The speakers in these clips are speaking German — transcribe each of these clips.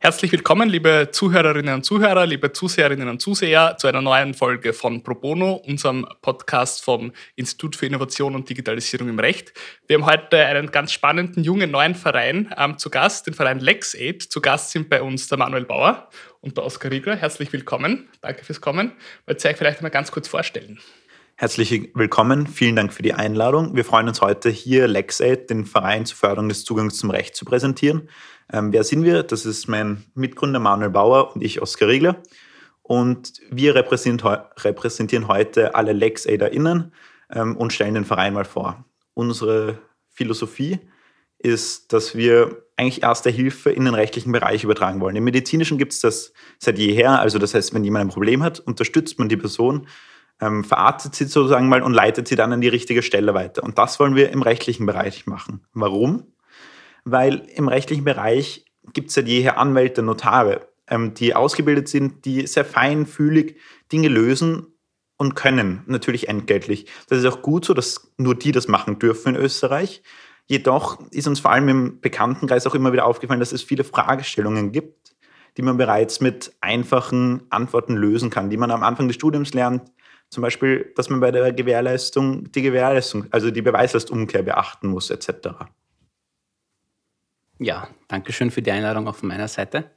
Herzlich willkommen, liebe Zuhörerinnen und Zuhörer, liebe Zuseherinnen und Zuseher, zu einer neuen Folge von Pro Bono, unserem Podcast vom Institut für Innovation und Digitalisierung im Recht. Wir haben heute einen ganz spannenden, jungen, neuen Verein ähm, zu Gast, den Verein LexAid. Zu Gast sind bei uns der Manuel Bauer und der Oskar Riegler. Herzlich willkommen. Danke fürs Kommen. Wollt ihr euch vielleicht mal ganz kurz vorstellen? Herzlich willkommen, vielen Dank für die Einladung. Wir freuen uns heute hier LexAid, den Verein zur Förderung des Zugangs zum Recht, zu präsentieren. Ähm, wer sind wir? Das ist mein Mitgründer Manuel Bauer und ich, Oskar Riegler. Und wir repräsentieren heute alle LexAiderInnen ähm, und stellen den Verein mal vor. Unsere Philosophie ist, dass wir eigentlich erste Hilfe in den rechtlichen Bereich übertragen wollen. Im medizinischen gibt es das seit jeher. Also das heißt, wenn jemand ein Problem hat, unterstützt man die Person, ähm, verarztet sie sozusagen mal und leitet sie dann an die richtige Stelle weiter. Und das wollen wir im rechtlichen Bereich machen. Warum? Weil im rechtlichen Bereich gibt es seit jeher Anwälte, Notare, ähm, die ausgebildet sind, die sehr feinfühlig Dinge lösen und können, natürlich entgeltlich. Das ist auch gut so, dass nur die das machen dürfen in Österreich. Jedoch ist uns vor allem im Bekanntenkreis auch immer wieder aufgefallen, dass es viele Fragestellungen gibt, die man bereits mit einfachen Antworten lösen kann, die man am Anfang des Studiums lernt. Zum Beispiel, dass man bei der Gewährleistung die Gewährleistung, also die Beweislastumkehr beachten muss, etc. Ja, danke schön für die Einladung von meiner Seite.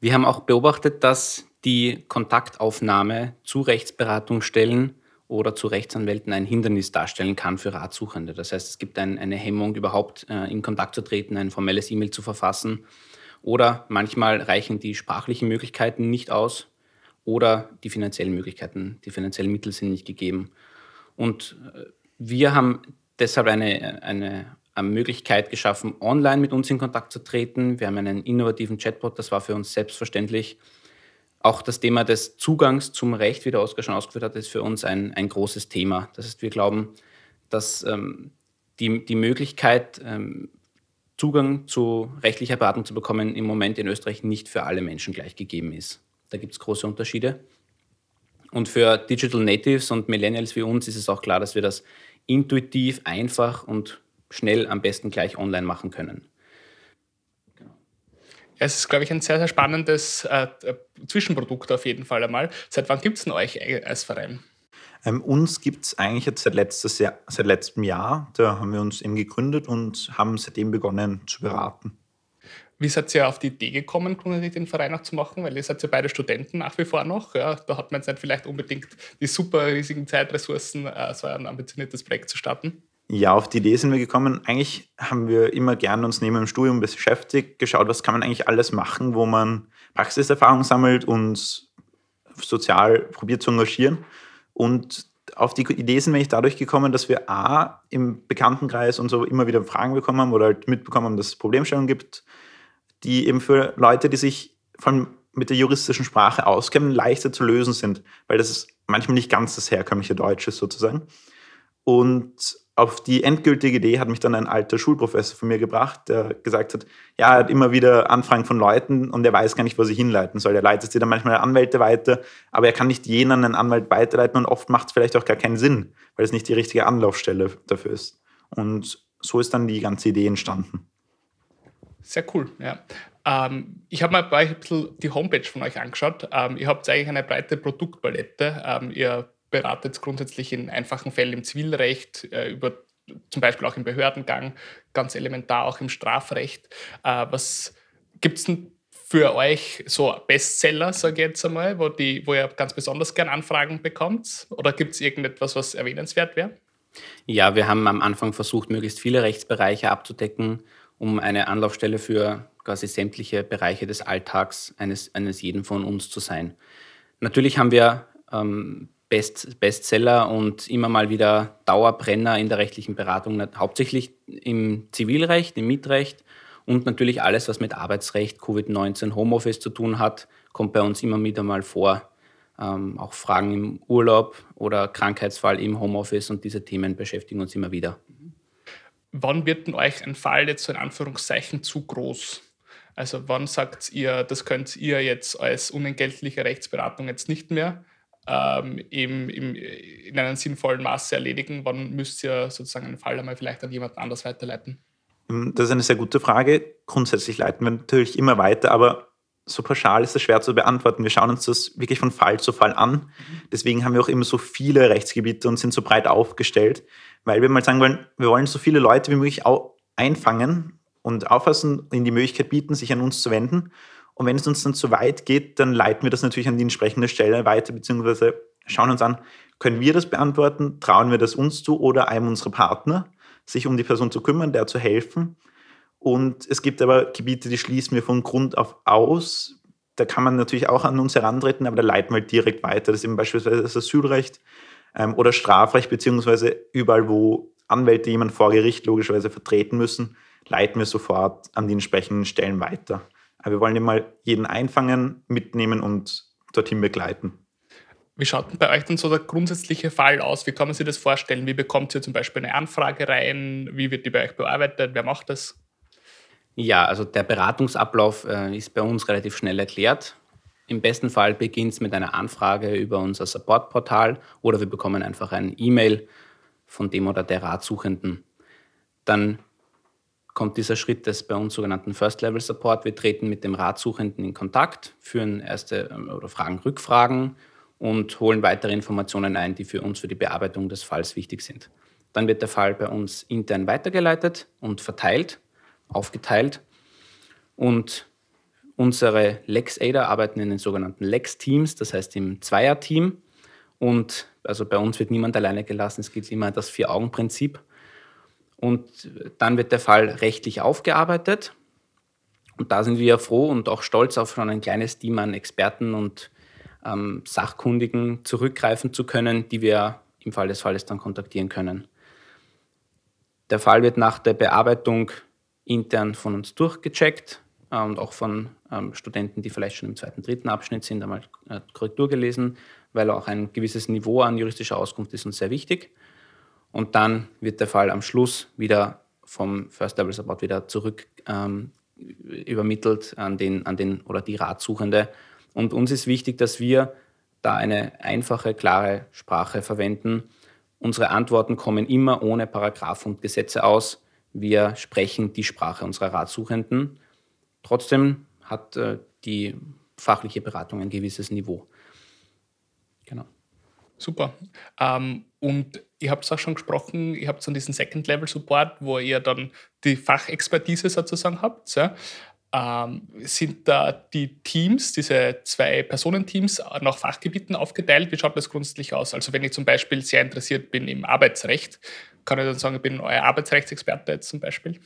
Wir haben auch beobachtet, dass die Kontaktaufnahme zu Rechtsberatungsstellen oder zu Rechtsanwälten ein Hindernis darstellen kann für Ratsuchende. Das heißt, es gibt ein, eine Hemmung, überhaupt äh, in Kontakt zu treten, ein formelles E-Mail zu verfassen. Oder manchmal reichen die sprachlichen Möglichkeiten nicht aus oder die finanziellen Möglichkeiten, die finanziellen Mittel sind nicht gegeben. Und äh, wir haben deshalb eine, eine eine Möglichkeit geschaffen, online mit uns in Kontakt zu treten. Wir haben einen innovativen Chatbot, das war für uns selbstverständlich. Auch das Thema des Zugangs zum Recht, wie der Oskar schon ausgeführt hat, ist für uns ein, ein großes Thema. Das heißt, wir glauben, dass ähm, die, die Möglichkeit, ähm, Zugang zu rechtlicher Beratung zu bekommen, im Moment in Österreich nicht für alle Menschen gleich gegeben ist. Da gibt es große Unterschiede. Und für Digital Natives und Millennials wie uns ist es auch klar, dass wir das intuitiv, einfach und schnell am besten gleich online machen können. Genau. Es ist, glaube ich, ein sehr, sehr spannendes äh, äh, Zwischenprodukt auf jeden Fall einmal. Seit wann gibt es denn euch als Verein? Ähm, uns gibt es eigentlich jetzt seit, letztes Jahr, seit letztem Jahr. Da haben wir uns eben gegründet und haben seitdem begonnen zu beraten. Wie seid ihr auf die Idee gekommen, grundsätzlich den Verein auch zu machen? Weil ihr seid ja beide Studenten nach wie vor noch. Ja, da hat man jetzt nicht vielleicht unbedingt die super riesigen Zeitressourcen, äh, so ein ambitioniertes Projekt zu starten. Ja, auf die Idee sind wir gekommen. Eigentlich haben wir immer gern uns neben dem Studium beschäftigt, geschaut, was kann man eigentlich alles machen, wo man Praxiserfahrung sammelt und sozial probiert zu engagieren. Und auf die Idee sind wir eigentlich dadurch gekommen, dass wir A, im Bekanntenkreis und so immer wieder Fragen bekommen haben oder halt mitbekommen haben, dass es Problemstellungen gibt, die eben für Leute, die sich von mit der juristischen Sprache auskennen, leichter zu lösen sind, weil das ist manchmal nicht ganz das herkömmliche Deutsche sozusagen. Und auf die endgültige Idee hat mich dann ein alter Schulprofessor von mir gebracht, der gesagt hat, ja, er hat immer wieder Anfragen von Leuten und er weiß gar nicht, wo sich hinleiten soll. Er leitet sie dann manchmal Anwälte weiter, aber er kann nicht jenen einen Anwalt weiterleiten und oft macht es vielleicht auch gar keinen Sinn, weil es nicht die richtige Anlaufstelle dafür ist. Und so ist dann die ganze Idee entstanden. Sehr cool, ja. Ähm, ich habe mir ein bisschen die Homepage von euch angeschaut. Ähm, ihr habt eigentlich eine breite Produktpalette. Ähm, ihr beratet grundsätzlich in einfachen Fällen im Zivilrecht, äh, über zum Beispiel auch im Behördengang, ganz elementar auch im Strafrecht. Äh, was gibt es denn für euch so Bestseller, sage ich jetzt einmal, wo, die, wo ihr ganz besonders gern Anfragen bekommt? Oder gibt es irgendetwas, was erwähnenswert wäre? Ja, wir haben am Anfang versucht, möglichst viele Rechtsbereiche abzudecken, um eine Anlaufstelle für quasi sämtliche Bereiche des Alltags eines, eines jeden von uns zu sein. Natürlich haben wir ähm, Best, Bestseller und immer mal wieder Dauerbrenner in der rechtlichen Beratung, hauptsächlich im Zivilrecht, im Mietrecht und natürlich alles, was mit Arbeitsrecht, Covid-19, Homeoffice zu tun hat, kommt bei uns immer wieder mal vor. Ähm, auch Fragen im Urlaub oder Krankheitsfall im Homeoffice und diese Themen beschäftigen uns immer wieder. Wann wird denn euch ein Fall jetzt so in Anführungszeichen zu groß? Also wann sagt ihr, das könnt ihr jetzt als unentgeltliche Rechtsberatung jetzt nicht mehr? Ähm, eben im, in einem sinnvollen Maße erledigen, wann müsst ihr sozusagen einen Fall einmal vielleicht an jemand anders weiterleiten? Ähm, das ist eine sehr gute Frage. Grundsätzlich leiten wir natürlich immer weiter, aber so pauschal ist es schwer zu beantworten. Wir schauen uns das wirklich von Fall zu Fall an. Deswegen haben wir auch immer so viele Rechtsgebiete und sind so breit aufgestellt, weil wir mal sagen wollen, wir wollen so viele Leute wie möglich einfangen und auffassen, ihnen die Möglichkeit bieten, sich an uns zu wenden. Und wenn es uns dann zu weit geht, dann leiten wir das natürlich an die entsprechende Stelle weiter, beziehungsweise schauen uns an, können wir das beantworten, trauen wir das uns zu oder einem unserer Partner, sich um die Person zu kümmern, der zu helfen. Und es gibt aber Gebiete, die schließen wir von Grund auf aus. Da kann man natürlich auch an uns herantreten, aber da leiten wir halt direkt weiter. Das ist eben beispielsweise das Asylrecht ähm, oder Strafrecht, beziehungsweise überall, wo Anwälte jemanden vor Gericht logischerweise vertreten müssen, leiten wir sofort an die entsprechenden Stellen weiter. Aber wir wollen immer jeden einfangen, mitnehmen und dorthin begleiten. Wie schaut denn bei euch dann so der grundsätzliche Fall aus? Wie kann man sich das vorstellen? Wie bekommt ihr zum Beispiel eine Anfrage rein? Wie wird die bei euch bearbeitet? Wer macht das? Ja, also der Beratungsablauf äh, ist bei uns relativ schnell erklärt. Im besten Fall beginnt es mit einer Anfrage über unser Supportportal oder wir bekommen einfach ein E-Mail von dem oder der Ratsuchenden. Dann kommt dieser Schritt des bei uns sogenannten First-Level-Support. Wir treten mit dem Ratsuchenden in Kontakt, führen erste ähm, oder fragen Rückfragen und holen weitere Informationen ein, die für uns für die Bearbeitung des Falls wichtig sind. Dann wird der Fall bei uns intern weitergeleitet und verteilt aufgeteilt. Und unsere Lex-Aider arbeiten in den sogenannten Lex-Teams, das heißt im Zweier-Team. Und also bei uns wird niemand alleine gelassen, es gilt immer das Vier-Augen-Prinzip. Und dann wird der Fall rechtlich aufgearbeitet. Und da sind wir froh und auch stolz auf schon ein kleines Team an Experten und ähm, Sachkundigen zurückgreifen zu können, die wir im Fall des Falles dann kontaktieren können. Der Fall wird nach der Bearbeitung intern von uns durchgecheckt äh, und auch von ähm, Studenten, die vielleicht schon im zweiten, dritten Abschnitt sind, einmal äh, Korrektur gelesen, weil auch ein gewisses Niveau an juristischer Auskunft ist uns sehr wichtig. Und dann wird der Fall am Schluss wieder vom First Level Support wieder zurück ähm, übermittelt an den, an den oder die Ratsuchende. Und uns ist wichtig, dass wir da eine einfache, klare Sprache verwenden. Unsere Antworten kommen immer ohne Paragraph und Gesetze aus. Wir sprechen die Sprache unserer Ratsuchenden. Trotzdem hat äh, die fachliche Beratung ein gewisses Niveau. Genau. Super. Ähm, und ihr habt es auch schon gesprochen, ihr habt so diesen Second-Level-Support, wo ihr dann die Fachexpertise sozusagen habt. Ja? Ähm, sind da die Teams, diese zwei Personenteams, nach Fachgebieten aufgeteilt? Wie schaut das grundsätzlich aus? Also wenn ich zum Beispiel sehr interessiert bin im Arbeitsrecht, kann ich dann sagen, ich bin euer Arbeitsrechtsexperte jetzt zum Beispiel?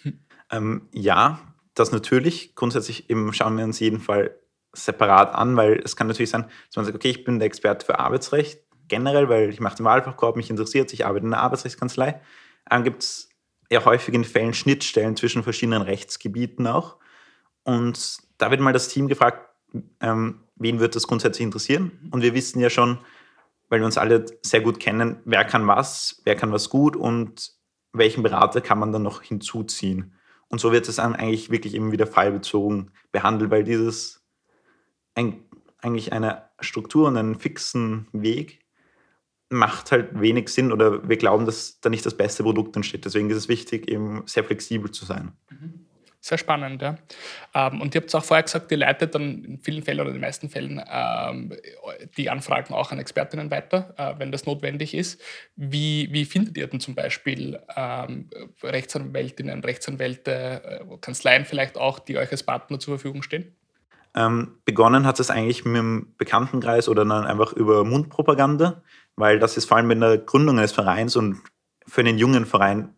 Ähm, ja, das natürlich. Grundsätzlich schauen wir uns jeden Fall separat an, weil es kann natürlich sein, dass man sagt, okay, ich bin der Experte für Arbeitsrecht generell, weil ich mache den Wahlfachkorb, mich interessiert, ich arbeite in einer Arbeitsrechtskanzlei. Dann gibt es ja häufig in Fällen Schnittstellen zwischen verschiedenen Rechtsgebieten auch. Und da wird mal das Team gefragt, ähm, wen wird das grundsätzlich interessieren? Und wir wissen ja schon, weil wir uns alle sehr gut kennen, wer kann was, wer kann was gut und welchen Berater kann man dann noch hinzuziehen. Und so wird es dann eigentlich wirklich eben wieder fallbezogen behandelt, weil dieses ein, eigentlich eine Struktur und einen fixen Weg macht halt wenig Sinn oder wir glauben, dass da nicht das beste Produkt entsteht. Deswegen ist es wichtig, eben sehr flexibel zu sein. Mhm. Sehr spannend, ja. Ähm, und ihr habt es auch vorher gesagt, ihr leitet dann in vielen Fällen oder in den meisten Fällen ähm, die Anfragen auch an Expertinnen weiter, äh, wenn das notwendig ist. Wie, wie findet ihr denn zum Beispiel ähm, Rechtsanwältinnen, Rechtsanwälte, äh, Kanzleien vielleicht auch, die euch als Partner zur Verfügung stehen? Begonnen hat es eigentlich mit dem Bekanntenkreis oder dann einfach über Mundpropaganda, weil das ist vor allem in der Gründung eines Vereins und für einen jungen Verein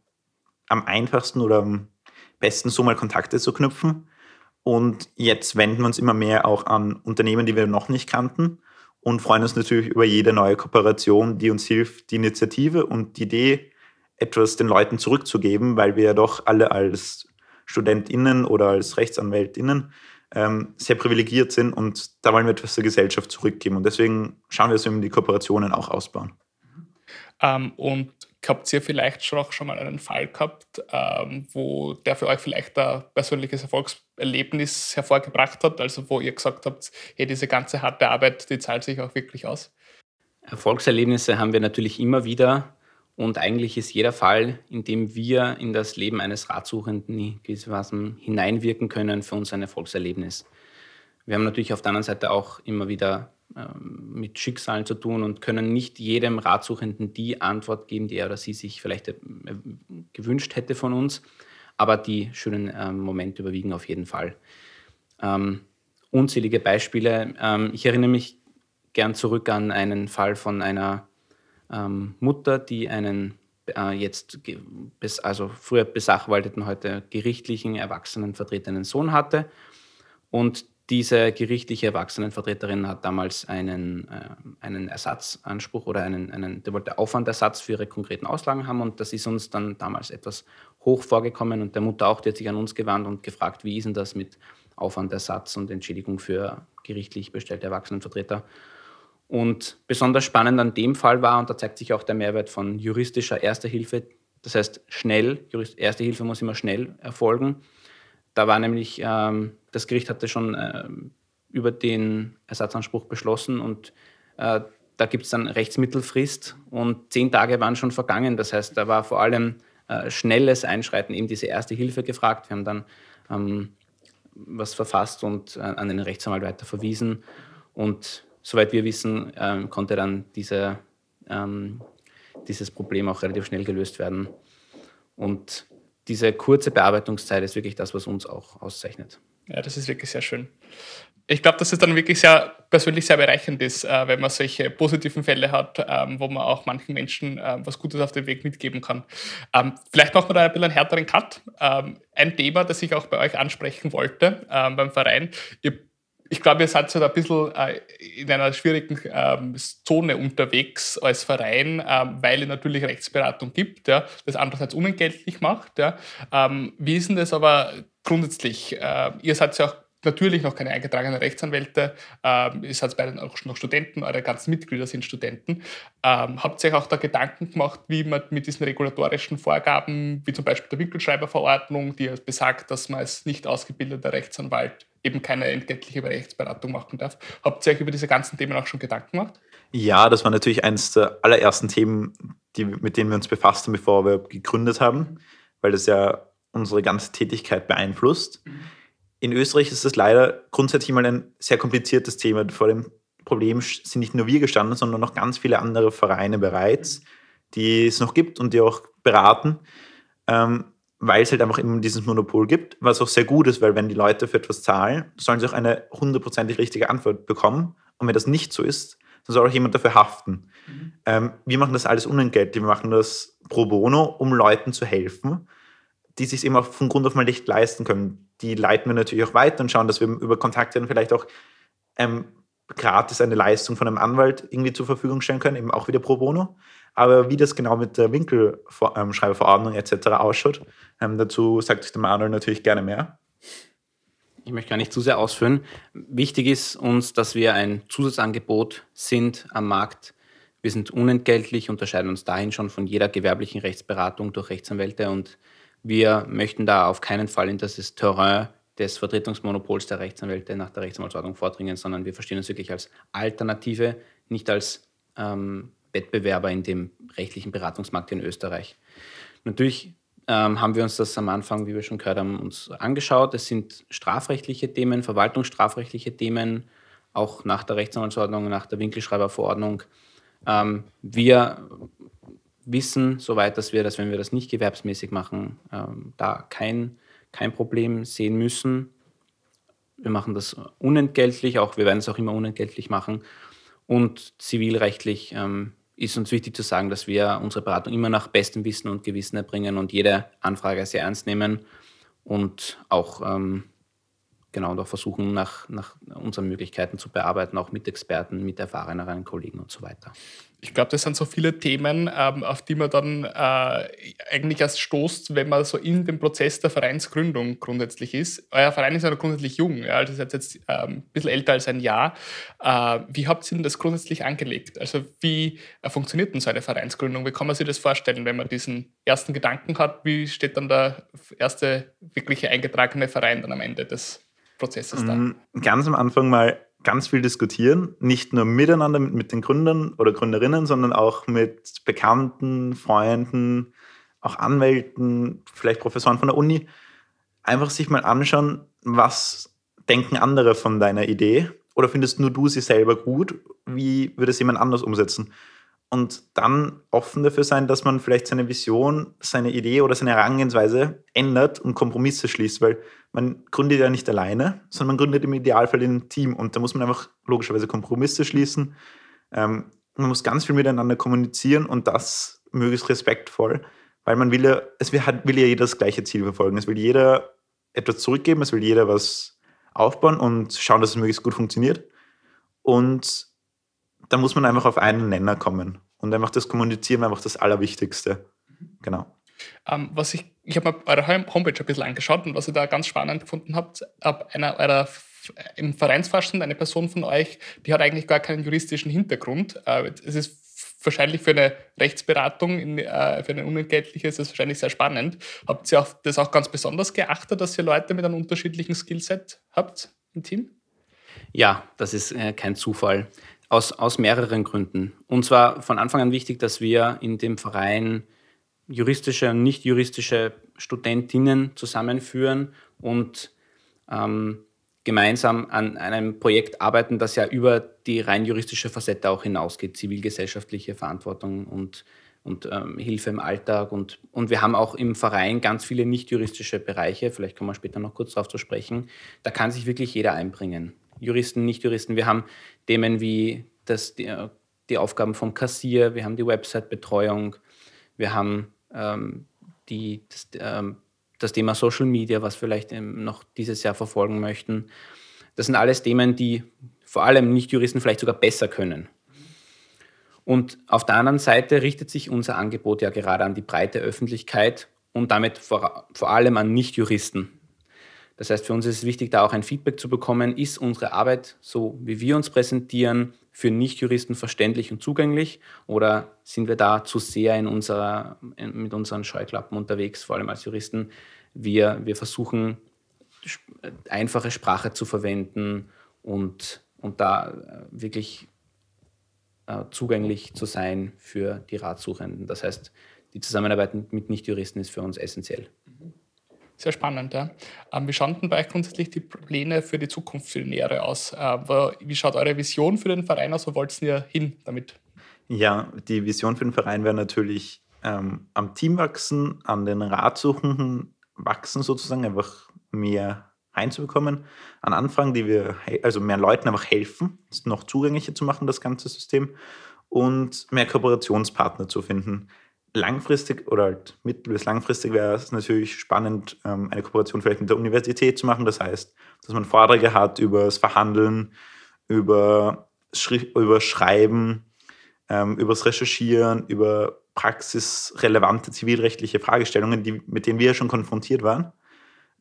am einfachsten oder am besten so mal Kontakte zu knüpfen. Und jetzt wenden wir uns immer mehr auch an Unternehmen, die wir noch nicht kannten und freuen uns natürlich über jede neue Kooperation, die uns hilft, die Initiative und die Idee, etwas den Leuten zurückzugeben, weil wir ja doch alle als StudentInnen oder als RechtsanwältInnen ähm, sehr privilegiert sind und da wollen wir etwas der Gesellschaft zurückgeben. Und deswegen schauen wir, dass wir die Kooperationen auch ausbauen. Ähm, und Habt ihr vielleicht schon auch schon mal einen Fall gehabt, ähm, wo der für euch vielleicht ein persönliches Erfolgserlebnis hervorgebracht hat? Also wo ihr gesagt habt, hey, diese ganze harte Arbeit, die zahlt sich auch wirklich aus? Erfolgserlebnisse haben wir natürlich immer wieder Und eigentlich ist jeder Fall, in dem wir in das Leben eines Ratsuchenden gewissermaßen hineinwirken können, für uns ein Erfolgserlebnis. Wir haben natürlich auf der anderen Seite auch immer wieder ähm, mit Schicksalen zu tun und können nicht jedem Ratsuchenden die Antwort geben, die er oder sie sich vielleicht äh, gewünscht hätte von uns. Aber die schönen ähm, Momente überwiegen auf jeden Fall. Ähm, unzählige Beispiele. Ähm, ich erinnere mich gern zurück an einen Fall von einer ähm, Mutter, die einen äh, jetzt also früher besachwalteten, heute gerichtlichen Erwachsenenvertretenen Sohn hatte. Und diese gerichtliche Erwachsenenvertreterin hat damals einen, äh, einen Ersatzanspruch oder einen, einen, der wollte Aufwandersatz für ihre konkreten Auslagen haben und das ist uns dann damals etwas hoch vorgekommen und der Mutter auch, die hat sich an uns gewandt und gefragt, wie ist denn das mit Aufwandersatz und Entschädigung für gerichtlich bestellte Erwachsenenvertreter? Und besonders spannend an dem Fall war, und da zeigt sich auch der Mehrwert von juristischer Erster Hilfe, das heißt schnell, Erste Hilfe muss immer schnell erfolgen. Da war nämlich, ähm, das Gericht hatte schon äh, über den Ersatzanspruch beschlossen und äh, da gibt es dann Rechtsmittelfrist und zehn Tage waren schon vergangen. Das heißt, da war vor allem äh, schnelles Einschreiten, eben diese Erste Hilfe gefragt. Wir haben dann ähm, was verfasst und äh, an den Rechtsanwalt weiter verwiesen und soweit wir wissen, ähm, konnte dann diese, ähm, dieses Problem auch relativ schnell gelöst werden. Und diese kurze Bearbeitungszeit ist wirklich das, was uns auch auszeichnet. Ja, das ist wirklich sehr schön. Ich glaube, dass es dann wirklich sehr persönlich sehr bereichend ist, äh, wenn man solche positiven Fälle hat, ähm, wo man auch manchen Menschen äh, was Gutes auf den Weg mitgeben kann. Ähm, vielleicht machen wir da ein bisschen einen härteren Cut. Ähm, ein Thema, das ich auch bei euch ansprechen wollte ähm, beim Verein. Ihr ich glaube, ihr seid so ein bisschen äh, in einer schwierigen ähm, Zone unterwegs als Verein, ähm, weil es natürlich Rechtsberatung gibt, das andererseits unentgeltlich macht. Ähm, wie ist denn das aber grundsätzlich? Äh, ihr seid ja auch natürlich noch keine eingetragenen Rechtsanwälte, ihr seid beide auch noch Studenten, eure ganzen Mitglieder sind Studenten. Habt ihr euch auch da Gedanken gemacht, wie man mit diesen regulatorischen Vorgaben, wie zum Beispiel der Winkelschreiberverordnung, die besagt, dass man als nicht ausgebildeter Rechtsanwalt eben keine entgeltliche Rechtsberatung machen darf. Habt ihr euch über diese ganzen Themen auch schon Gedanken gemacht? Ja, das war natürlich eines der allerersten Themen, die, mit denen wir uns befasst haben, bevor wir gegründet haben, weil das ja unsere ganze Tätigkeit beeinflusst. Mhm. In Österreich ist das leider grundsätzlich mal ein sehr kompliziertes Thema. Vor dem Problem sind nicht nur wir gestanden, sondern noch ganz viele andere Vereine bereits, die es noch gibt und die auch beraten. Ähm, weil es halt einfach immer dieses Monopol gibt, was auch sehr gut ist, weil wenn die Leute für etwas zahlen, sollen sie auch eine hundertprozentig richtige Antwort bekommen. Und wenn das nicht so ist, dann soll auch jemand dafür haften. Mhm. Ähm, wir machen das alles unentgeltlich, wir machen das pro bono, um Leuten zu helfen, die sich eben auch von Grund auf mal nicht leisten können. Die leiten wir natürlich auch weiter und schauen, dass wir über Kontakte dann vielleicht auch ähm, gratis eine Leistung von einem Anwalt irgendwie zur Verfügung stellen können, eben auch wieder pro bono. Aber wie das genau mit der Winkelschreiberverordnung etc. ausschaut, ähm, dazu sagt sich der Manuel natürlich gerne mehr. Ich möchte gar nicht zu sehr ausführen. Wichtig ist uns, dass wir ein Zusatzangebot sind am Markt. Wir sind unentgeltlich, unterscheiden uns dahin schon von jeder gewerblichen Rechtsberatung durch Rechtsanwälte und wir möchten da auf keinen Fall in das Terrain des Vertretungsmonopols der Rechtsanwälte nach der Rechtsanwaltsordnung vordringen, sondern wir verstehen uns wirklich als Alternative, nicht als ähm, Wettbewerber in dem rechtlichen Beratungsmarkt in Österreich. Natürlich ähm, haben wir uns das am Anfang, wie wir schon gehört haben, uns angeschaut. Es sind strafrechtliche Themen, verwaltungsstrafrechtliche Themen, auch nach der Rechtsanwaltsordnung, nach der Winkelschreiberverordnung. Ähm, wir wissen soweit, dass wir, dass wenn wir das nicht gewerbsmäßig machen, ähm, da kein, kein Problem sehen müssen. Wir machen das unentgeltlich, auch wir werden es auch immer unentgeltlich machen. Und zivilrechtlich ähm, ist uns wichtig zu sagen, dass wir unsere Beratung immer nach bestem Wissen und Gewissen erbringen und jede Anfrage sehr ernst nehmen und auch ähm, genau und auch versuchen, nach, nach unseren Möglichkeiten zu bearbeiten, auch mit Experten, mit erfahreneren Kollegen und so weiter ich glaube, das sind so viele Themen, ähm, auf die man dann äh, eigentlich erst stoßt, wenn man so in dem Prozess der Vereinsgründung grundsätzlich ist. Euer Verein ist ja grundsätzlich jung, ja, also seid jetzt ähm, ein bisschen älter als ein Jahr. Äh, wie habt ihr denn das grundsätzlich angelegt? Also wie äh, funktioniert denn so eine Vereinsgründung? Wie kann man sich das vorstellen, wenn man diesen ersten Gedanken hat? Wie steht dann der erste wirkliche eingetragene Verein dann am Ende des Prozesses da? Mm, ganz am Anfang mal ganz viel diskutieren, nicht nur miteinander mit, mit den Gründern oder Gründerinnen, sondern auch mit Bekannten, Freunden, auch Anwälten, vielleicht Professoren von der Uni. Einfach sich mal anschauen, was denken andere von deiner Idee oder findest nur du sie selber gut? Wie würde es jemand anders umsetzen? Und dann offen dafür sein, dass man vielleicht seine Vision, seine Idee oder seine Herangehensweise ändert und Kompromisse schließt, weil man gründet ja nicht alleine, sondern man gründet im Idealfall in einem Team und da muss man einfach logischerweise Kompromisse schließen. Ähm, man muss ganz viel miteinander kommunizieren und das möglichst respektvoll, weil man will ja, es will, will ja jeder das gleiche Ziel verfolgen. Es will jeder etwas zurückgeben, es will jeder was aufbauen und schauen, dass es möglichst gut funktioniert. Und da muss man einfach auf einen Nenner kommen. Und einfach das Kommunizieren einfach das Allerwichtigste. Genau. Ähm, was ich, ich habe mir eure Homepage ein bisschen angeschaut und was ich da ganz spannend gefunden habt, ab einer eurer im Vereinsvorstand eine Person von euch, die hat eigentlich gar keinen juristischen Hintergrund. Äh, es ist wahrscheinlich für eine Rechtsberatung, in, äh, für eine unentgeltliche ist es wahrscheinlich sehr spannend. Habt ihr auch, das auch ganz besonders geachtet, dass ihr Leute mit einem unterschiedlichen Skillset habt im Team? Ja, das ist äh, kein Zufall. Aus, aus mehreren Gründen. Und zwar von Anfang an wichtig, dass wir in dem Verein juristische und nicht juristische Studentinnen zusammenführen und ähm, gemeinsam an einem Projekt arbeiten, das ja über die rein juristische Facette auch hinausgeht, zivilgesellschaftliche Verantwortung und, und ähm, Hilfe im Alltag. Und, und wir haben auch im Verein ganz viele nicht juristische Bereiche, vielleicht kommen wir später noch kurz darauf zu sprechen. Da kann sich wirklich jeder einbringen. Juristen, Nicht-Juristen. Wir haben Themen wie das, die, die Aufgaben vom Kassier, wir haben die Website-Betreuung, wir haben ähm, die, das, ähm, das, Thema Social Media, was vielleicht noch dieses Jahr verfolgen möchten. Das sind alles Themen, die vor allem Nicht-Juristen vielleicht sogar besser können. Und auf der anderen Seite richtet sich unser Angebot ja gerade an die breite Öffentlichkeit und damit vor, vor allem an Nicht-Juristen. Das heißt, für uns ist es wichtig, da auch ein Feedback zu bekommen. Ist unsere Arbeit, so wie wir uns präsentieren, für Nichtjuristen verständlich und zugänglich oder sind wir da zu sehr in unserer, mit unseren Scheuklappen unterwegs, vor allem als Juristen? Wir, wir versuchen, einfache Sprache zu verwenden und, und da äh, wirklich äh, zugänglich zu sein für die Ratsuchenden. Das heißt, die Zusammenarbeit mit Nichtjuristen ist für uns essentiell. Sehr spannend, ja. Ähm, wie schauen denn bei euch grundsätzlich die Pläne für die Zukunft für die Nähere aus? Äh, wie schaut eure Vision für den Verein aus? Wo wollt ihr hin damit? Ja, die Vision für den Verein wäre natürlich ähm, am Team wachsen, an den Ratsuchenden wachsen sozusagen, einfach mehr reinzubekommen, an Anfragen, die wir, also mehr Leuten einfach helfen, noch zugänglicher zu machen, das ganze System und mehr Kooperationspartner zu finden langfristig oder halt mittel- bis langfristig wäre es natürlich spannend, ähm, eine Kooperation vielleicht mit der Universität zu machen. Das heißt, dass man Vorträge hat über das Verhandeln, über, Schri über Schreiben, ähm, über das Recherchieren, über praxisrelevante zivilrechtliche Fragestellungen, die, mit denen wir schon konfrontiert waren.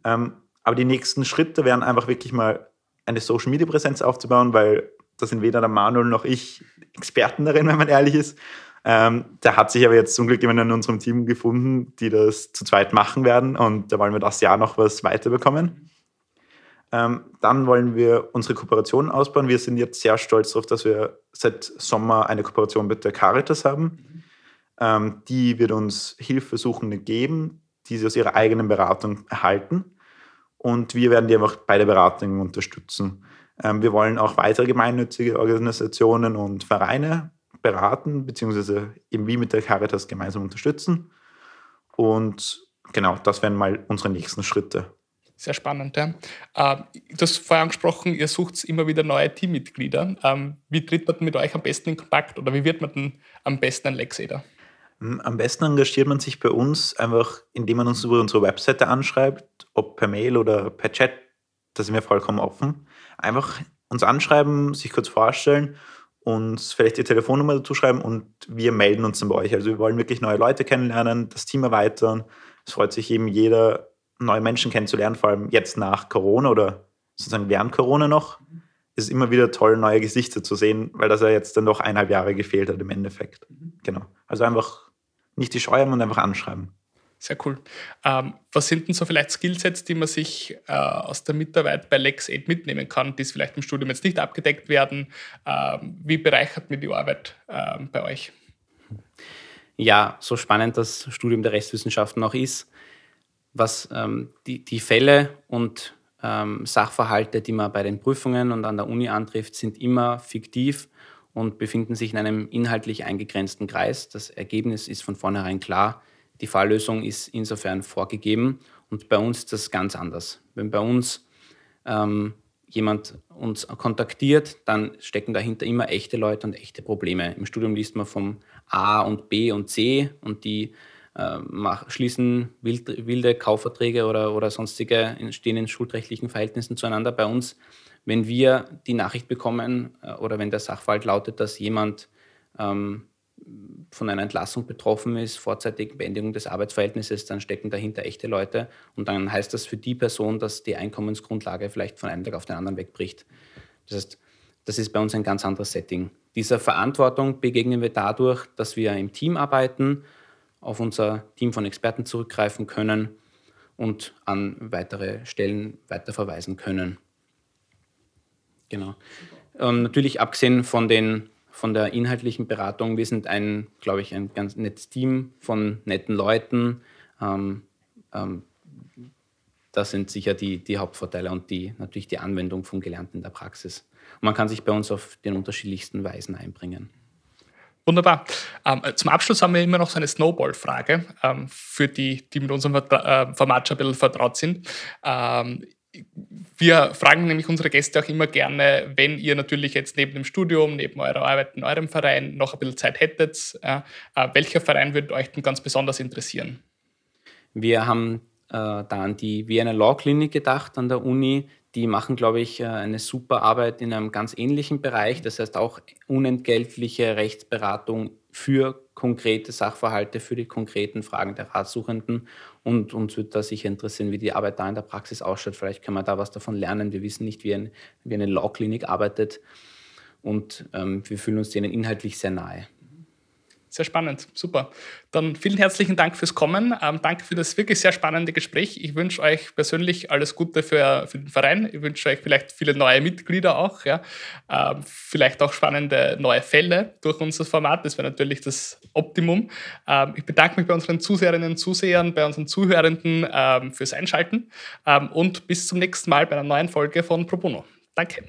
Ähm, aber die nächsten Schritte wären einfach wirklich mal eine Social-Media-Präsenz aufzubauen, weil da sind weder der Manuel noch ich Experten darin, wenn man ehrlich ist. Ähm, da hat sich aber jetzt zum Glück jemand in unserem Team gefunden, die das zu zweit machen werden und da wollen wir das Jahr noch was weiterbekommen. Ähm, dann wollen wir unsere Kooperation ausbauen. Wir sind jetzt sehr stolz darauf, dass wir seit Sommer eine Kooperation mit der Caritas haben. Ähm, die wird uns Hilfesuchende geben, die sie aus ihrer eigenen Beratung erhalten. Und wir werden die einfach bei der Beratung unterstützen. Ähm, wir wollen auch weitere gemeinnützige Organisationen und Vereine beraten, beziehungsweise eben wie mit der Caritas gemeinsam unterstützen. Und genau, das wären mal unsere nächsten Schritte. Sehr spannend, ja. Äh, du hast vorher angesprochen, ihr sucht immer wieder neue Teammitglieder. Ähm, wie tritt man mit euch am besten in Kontakt oder wie wird man denn am besten ein Lexeder? Hm, am besten engagiert man sich bei uns einfach, indem man uns über unsere Webseite anschreibt, ob per Mail oder per Chat. Da sind wir vollkommen offen. Einfach uns anschreiben, sich kurz vorstellen uns vielleicht die Telefonnummer dazu schreiben und wir melden uns dann bei euch. Also wir wollen wirklich neue Leute kennenlernen, das Team erweitern. Es freut sich eben jeder, neue Menschen kennenzulernen, vor allem jetzt nach Corona oder sozusagen während Corona noch. Es ist immer wieder toll, neue Gesichter zu sehen, weil das ja jetzt dann noch eineinhalb Jahre gefehlt hat im Endeffekt. Genau. Also einfach nicht die Scheu haben und einfach anschreiben. Sehr cool. Ähm, was sind denn so vielleicht Skillsets, die man sich äh, aus der Mitarbeit bei LexAid mitnehmen kann, die vielleicht im Studium jetzt nicht abgedeckt werden? Ähm, wie bereichert mir die Arbeit ähm, bei euch? Ja, so spannend das Studium der Rechtswissenschaften auch ist, was ähm, die, die Fälle und ähm, Sachverhalte, die man bei den Prüfungen und an der Uni antrifft, sind immer fiktiv und befinden sich in einem inhaltlich eingegrenzten Kreis. Das Ergebnis ist von vornherein klar. Die Falllösung ist insofern vorgegeben und bei uns ist das ganz anders. Wenn bei uns ähm, jemand uns kontaktiert, dann stecken dahinter immer echte Leute und echte Probleme. Im Studium liest man vom A und B und C und die äh, mach, schließen wild, wilde Kaufverträge oder, oder sonstige stehen in schuldrechtlichen Verhältnissen zueinander. Bei uns, wenn wir die Nachricht bekommen äh, oder wenn der Sachverhalt lautet, dass jemand ähm, von einer Entlassung betroffen ist, vorzeitige Beendigung des Arbeitsverhältnisses, dann stecken dahinter echte Leute und dann heißt das für die Person, dass die Einkommensgrundlage vielleicht von einem Tag auf den anderen wegbricht. Das heißt, das ist bei uns ein ganz anderes Setting. Dieser Verantwortung begegnen wir dadurch, dass wir im Team arbeiten, auf unser Team von Experten zurückgreifen können und an weitere Stellen weiterverweisen können. Genau. Ähm, natürlich abgesehen von den von der inhaltlichen Beratung. Wir sind ein, glaube ich, ein ganz nettes Team von netten Leuten. Ähm, ähm, das sind sicher die, die Hauptvorteile und die, natürlich die Anwendung von Gelernten in der Praxis. Und man kann sich bei uns auf den unterschiedlichsten Weisen einbringen. Wunderbar. Ähm, zum Abschluss haben wir immer noch so eine Snowball-Frage ähm, für die, die mit unserem äh, Format schon ein bisschen vertraut sind. Wir fragen nämlich unsere Gäste auch immer gerne, wenn ihr natürlich jetzt neben dem Studium, neben eurer Arbeit in eurem Verein noch ein bisschen Zeit hättet, äh, welcher Verein würde euch denn ganz besonders interessieren? Wir haben äh, da an die Vienna Law Clinic gedacht an der Uni. Die machen, glaube ich, äh, eine super Arbeit in einem ganz ähnlichen Bereich. Das heißt auch unentgeltliche Rechtsberatung für konkrete Sachverhalte, für die konkreten Fragen der Ratsuchenden. Und uns würde da sicher interessieren, wie die Arbeit da in der Praxis ausschaut. Vielleicht können wir da was davon lernen. Wir wissen nicht, wie, ein, wie eine Law-Klinik arbeitet. Und ähm, wir fühlen uns denen inhaltlich sehr nahe. Sehr spannend, super. Dann vielen herzlichen Dank fürs Kommen. Ähm, danke für das wirklich sehr spannende Gespräch. Ich wünsche euch persönlich alles Gute für, für den Verein. Ich wünsche euch vielleicht viele neue Mitglieder auch. Ja. Ähm, vielleicht auch spannende neue Fälle durch unser Format. Das wäre natürlich das Optimum. Ähm, ich bedanke mich bei unseren Zuseherinnen und Zusehern, bei unseren Zuhörenden ähm, fürs Einschalten ähm, und bis zum nächsten Mal bei einer neuen Folge von Pro Bono. Danke.